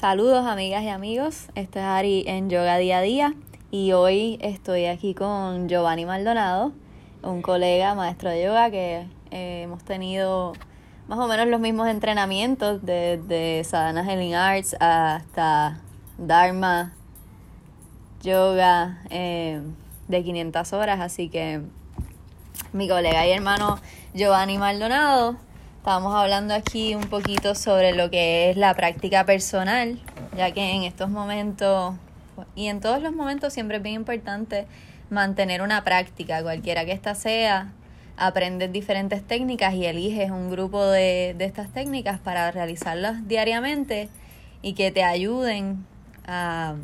Saludos amigas y amigos, este es Ari en Yoga Día a Día y hoy estoy aquí con Giovanni Maldonado, un colega maestro de yoga que eh, hemos tenido más o menos los mismos entrenamientos desde Sadhana Healing Arts hasta Dharma, yoga eh, de 500 horas, así que mi colega y hermano Giovanni Maldonado Estábamos hablando aquí un poquito sobre lo que es la práctica personal, ya que en estos momentos y en todos los momentos siempre es bien importante mantener una práctica, cualquiera que ésta sea, aprendes diferentes técnicas y eliges un grupo de, de estas técnicas para realizarlas diariamente y que te ayuden a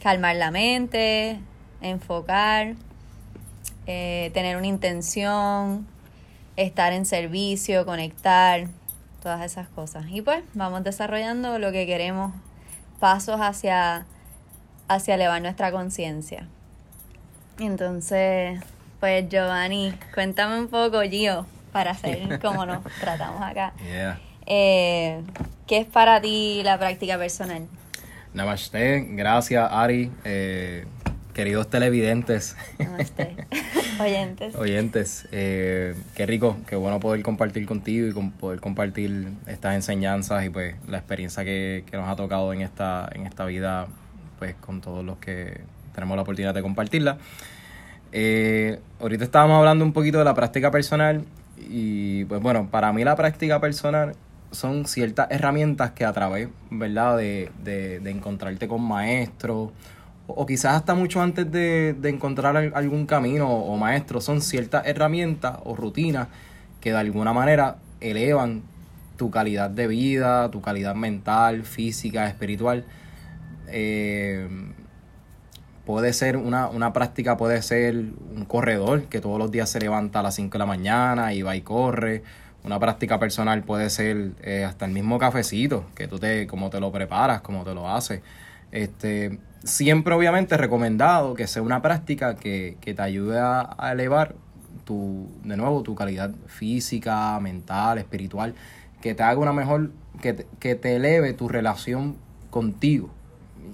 calmar la mente, enfocar, eh, tener una intención, estar en servicio, conectar, todas esas cosas. Y pues vamos desarrollando lo que queremos, pasos hacia, hacia elevar nuestra conciencia. Entonces, pues Giovanni, cuéntame un poco, Gio, para hacer como nos tratamos acá. Eh, ¿Qué es para ti la práctica personal? Namaste, gracias Ari. Eh, queridos televidentes. Oyentes. Oyentes. Eh, qué rico, qué bueno poder compartir contigo y poder compartir estas enseñanzas y pues la experiencia que, nos ha tocado en esta, en esta vida, pues con todos los que tenemos la oportunidad de compartirla. Eh, ahorita estábamos hablando un poquito de la práctica personal y pues bueno, para mí la práctica personal son ciertas herramientas que a través, ¿verdad? De, de, de encontrarte con maestros o quizás hasta mucho antes de, encontrar algún camino o maestro, son ciertas herramientas o rutinas que de alguna manera elevan tu calidad de vida, tu calidad mental, física, espiritual. Eh, puede ser una, una, práctica, puede ser un corredor que todos los días se levanta a las 5 de la mañana y va y corre. Una práctica personal puede ser eh, hasta el mismo cafecito, que tú te, como te lo preparas, como te lo haces. Este, siempre obviamente recomendado que sea una práctica que, te ayude a, elevar tu, de nuevo, tu calidad física, mental, espiritual, que te haga una mejor, que te, que te eleve tu relación contigo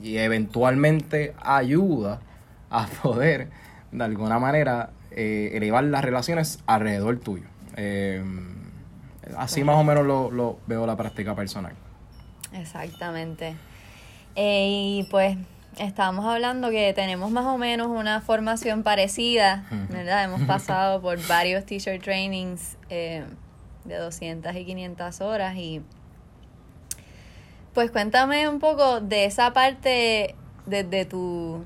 y eventualmente ayuda a poder de alguna manera eh, elevar las relaciones alrededor tuyo. Eh, así más o menos lo, lo, veo la práctica personal. Exactamente. Eh, y pues estábamos hablando que tenemos más o menos una formación parecida, ¿verdad? Hemos pasado por varios teacher trainings eh, de 200 y 500 horas y pues cuéntame un poco de esa parte de, tu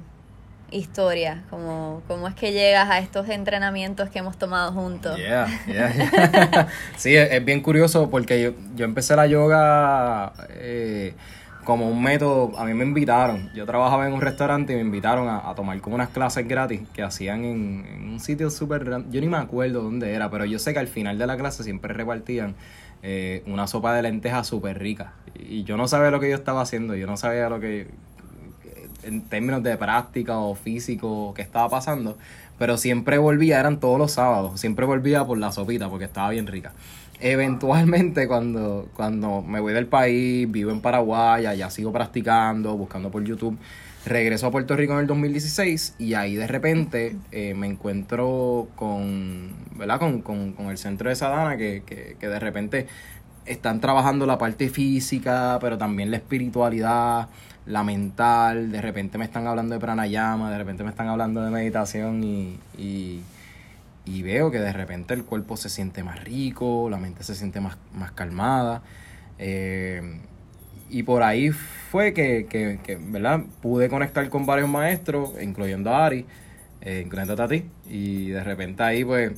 historia, como cómo es que llegas a estos entrenamientos que hemos tomado juntos. Yeah, yeah. sí, es, bien curioso porque yo, yo empecé la yoga... Eh, como un método, a mí me invitaron, yo trabajaba en un restaurante y me invitaron a, tomar como unas clases gratis que hacían en, un sitio súper, yo ni me acuerdo dónde era, pero yo sé que al final de la clase siempre repartían eh, una sopa de lentejas súper rica. Y yo no sabía lo que yo estaba haciendo, yo no sabía lo que, en términos de práctica o físico, que estaba pasando, pero siempre volvía, eran todos los sábados, siempre volvía por la sopita porque estaba bien rica eventualmente cuando, cuando me voy del país, vivo en Paraguay, ya sigo practicando, buscando por YouTube, regreso a Puerto Rico en el 2016 y ahí de repente eh, me encuentro con, ¿verdad? Con, con, con, el centro de Sadana que, que, que de repente están trabajando la parte física, pero también la espiritualidad, la mental, de repente me están hablando de pranayama, de repente me están hablando de meditación y y veo que de repente el cuerpo se siente más rico, la mente se siente más, más calmada. Eh, y por ahí fue que, que, que, ¿verdad? Pude conectar con varios maestros, incluyendo a Ari, eh, incluyendo a ti. Y de repente ahí pues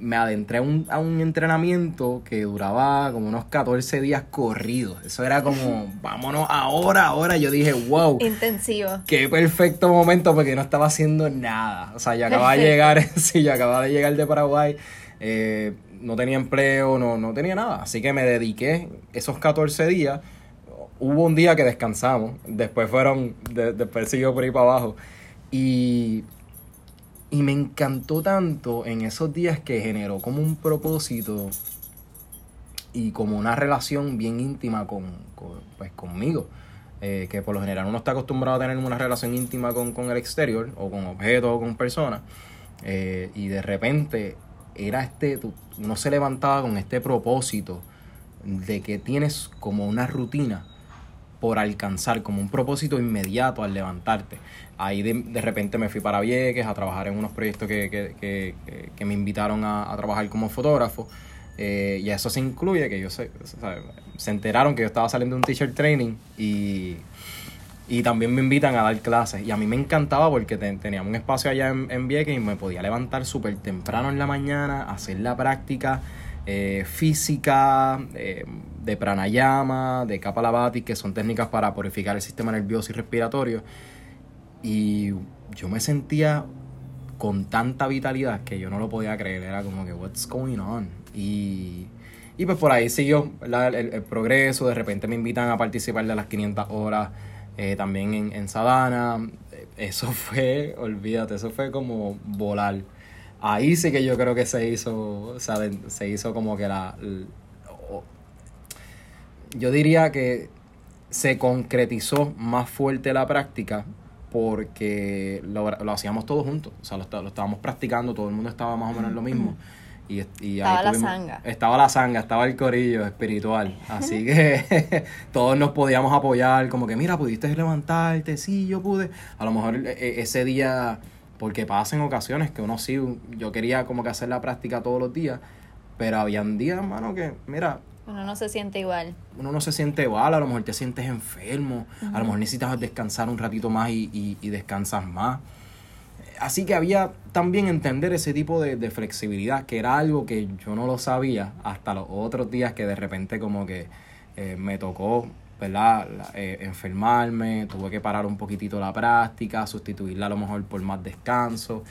me adentré a un, a un entrenamiento que duraba como unos 14 días corridos. Eso era como, vámonos ahora, ahora. Yo dije, wow. Intensivo. Qué perfecto momento porque no estaba haciendo nada. O sea, yo acababa de llegar, sí, yo acababa de llegar de Paraguay. Eh, no tenía empleo, no, no tenía nada. Así que me dediqué esos 14 días. Hubo un día que descansamos. Después fueron, después siguió por ahí para abajo. Y y me encantó tanto en esos días que generó como un propósito y como una relación bien íntima con, pues, conmigo. Eh, que por lo general uno está acostumbrado a tener una relación íntima con, el exterior o con objetos o con personas. Eh, y de repente era este, uno se levantaba con este propósito de que tienes como una rutina por alcanzar, como un propósito inmediato al levantarte. Ahí de, repente me fui para Vieques a trabajar en unos proyectos que, me invitaron a, trabajar como fotógrafo. Eh, y eso se incluye que yo sé, se enteraron que yo estaba saliendo de un teacher training y, y también me invitan a dar clases. Y a mí me encantaba porque teníamos un espacio allá en, en Vieques y me podía levantar súper temprano en la mañana, hacer la práctica eh, física, eh, de pranayama, de kapalabhati, que son técnicas para purificar el sistema nervioso y respiratorio. Y yo me sentía con tanta vitalidad que yo no lo podía creer. Era como que, what's going on? Y, y pues por ahí siguió el, progreso, de repente me invitan a participar de las 500 horas eh, también en, en Sadana. Eso fue, olvídate, eso fue como volar. Ahí sí que yo creo que se hizo, se hizo como que la... yo diría que se concretizó más fuerte la práctica porque lo, hacíamos todos juntos, o sea, lo, lo, estábamos practicando, todo el mundo estaba más o menos en lo mismo. Y, estaba la sanga. Estaba la sanga, estaba el corillo espiritual. Así que todos nos podíamos apoyar, como que, mira, pudiste levantarte, sí, yo pude. A lo mejor e, e, ese día, porque pasa en ocasiones que uno sí, yo quería como que hacer la práctica todos los días, pero habían días, mano, que, mira, uno no se siente igual. Uno no se siente igual, a lo mejor te sientes enfermo, a lo mejor necesitas descansar un ratito más y, y descansas más así que había también entender ese tipo de, flexibilidad, que era algo que yo no lo sabía hasta los otros días que de repente como que eh, me tocó, ¿verdad? Eh, enfermarme, tuve que parar un poquitito la práctica, sustituirla a lo mejor por más descanso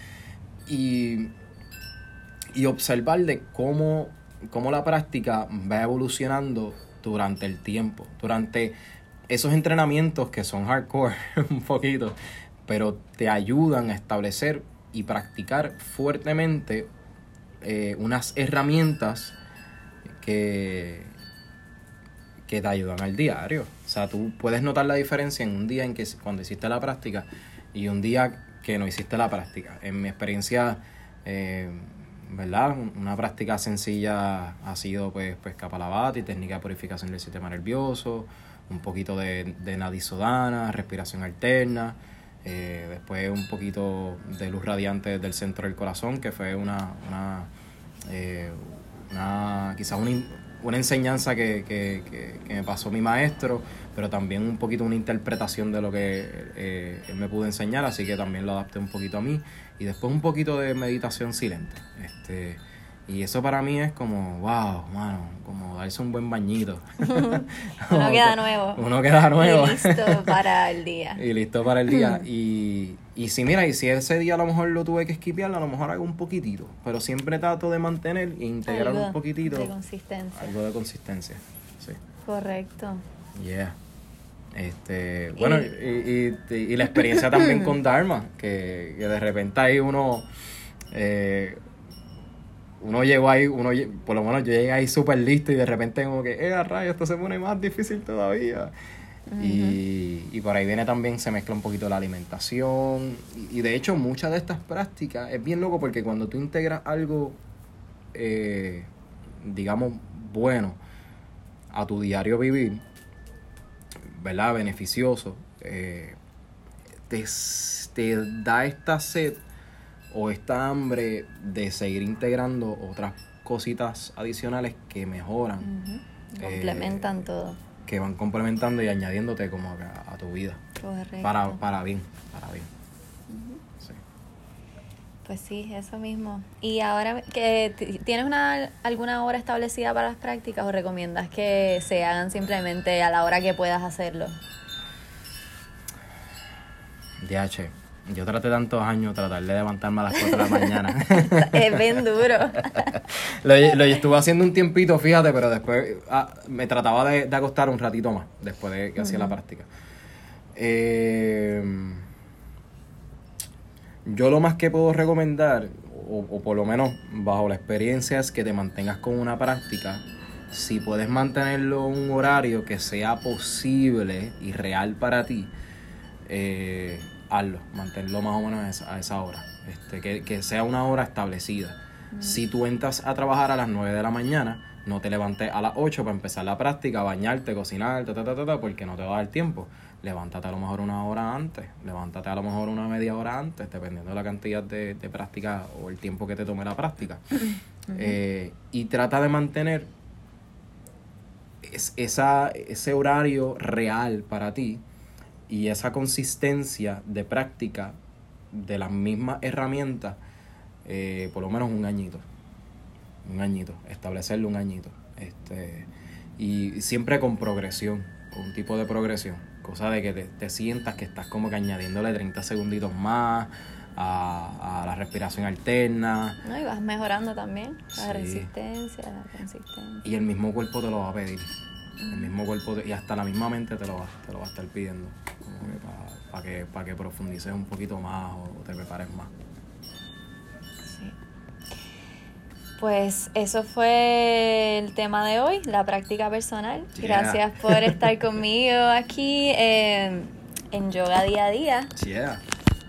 y, y observar de cómo, cómo la práctica va evolucionando durante el tiempo, durante esos entrenamientos que son hardcore un poquito, pero te ayudan a establecer y practicar fuertemente eh, unas herramientas que, que te ayudan al diario. O sea, tú puedes notar la diferencia en un día en que cuando hiciste la práctica y un día que no hiciste la práctica. En mi experiencia, eh, ¿verdad? Una práctica sencilla ha sido pues, pues y técnica de purificación del sistema nervioso, un poquito de, de nadisodana, respiración alterna. Eh, después un poquito de luz radiante del centro del corazón, que fue una, una, eh, una quizás una, una enseñanza que, que, que, me pasó mi maestro, pero también un poquito una interpretación de lo que eh, él me pudo enseñar, así que también lo adapté un poquito a mí. Y después un poquito de meditación silente. Este, y eso para mí es como, wow, mano, como darse un buen bañito. uno queda nuevo. Uno queda nuevo. Y listo para el día. y listo para el día. y, y si mira, y si ese día a lo mejor lo tuve que esquipear, a lo mejor hago un poquitito. Pero siempre trato de mantener e integrar un poquitito. De consistencia. Algo de consistencia, sí. Correcto. Yeah. Este, bueno, y, y, la experiencia también con Dharma, que, que de repente hay uno... Eh, uno llegó ahí, uno por lo menos yo llegué ahí súper listo y de repente como que, eh, rayo, esto se pone más difícil todavía. y, y, por ahí viene también, se mezcla un poquito la alimentación. Y, de hecho, muchas de estas prácticas es bien loco porque cuando tú integras algo, eh, digamos, bueno a tu diario vivir, ¿verdad? Beneficioso, eh, te, te da esta sed o esta hambre de seguir integrando otras cositas adicionales que mejoran. Complementan eh, todo. Que van complementando y añadiéndote como a, tu vida. Para, para bien, para bien. Pues sí, eso mismo. ¿Y ahora que tienes una, alguna hora establecida para las prácticas o recomiendas que se hagan simplemente a la hora que puedas hacerlo? DH, yo traté tantos años tratar de levantarme a las 4 de la mañana. es bien duro. lo, estuve haciendo un tiempito, fíjate, pero después ah, me trataba de, acostar un ratito más después de que hacía la práctica. Eh, yo lo más que puedo recomendar, o, por lo menos bajo la experiencia, es que te mantengas con una práctica Si puedes mantenerlo un horario que sea posible y real para ti, eh, hazlo, mantenerlo más o menos a esa, a esa hora, este, que, que sea una hora establecida. Si tú entras a trabajar a las 9 de la mañana, no te levantes a las 8 para empezar la práctica, bañarte, cocinar, ta, ta, ta, ta, ta, porque no te va a dar tiempo. Levántate a lo mejor una hora antes, levántate a lo mejor una media hora antes, dependiendo de la cantidad de, de práctica o el tiempo que te tome la práctica. Eh, y trata de mantener es- esa, ese horario real para ti y esa consistencia de práctica de las mismas herramientas eh, por lo menos un añito. Un añito, establecerlo un añito. Este, y siempre con progresión, con un tipo de progresión. Cosa de que te, te sientas que estás como que añadiéndole 30 segunditos más a, a la respiración alterna. ¿No? Y vas mejorando también la Sí. resistencia, la consistencia. Y el mismo cuerpo te lo va a pedir. El mismo cuerpo te- y hasta la misma mente te lo va, te lo va a estar pidiendo. Para que, pa que profundices un poquito más o te prepares más. Pues eso fue el tema de hoy, la práctica personal. Yeah. Gracias por estar conmigo aquí eh, en Yoga Día a Día. Yeah.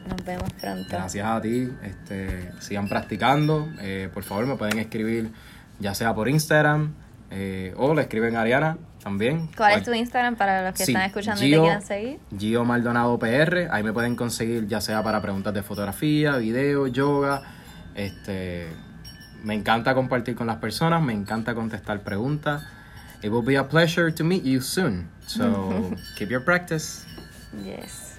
Nos vemos pronto. Gracias a ti. Este, sigan practicando. Eh, por favor, me pueden escribir ya sea por Instagram eh, o le escriben a Ariana también. ¿Cuál es Cual- tu Instagram para los que Sí, están escuchando y te quieran seguir? Gio Maldonado PR. Ahí me pueden conseguir ya sea para preguntas de fotografía, video, yoga. Este, me encanta compartir con las personas. Me encanta contestar preguntas. It will be a pleasure to meet you soon. So keep your practice. Yes.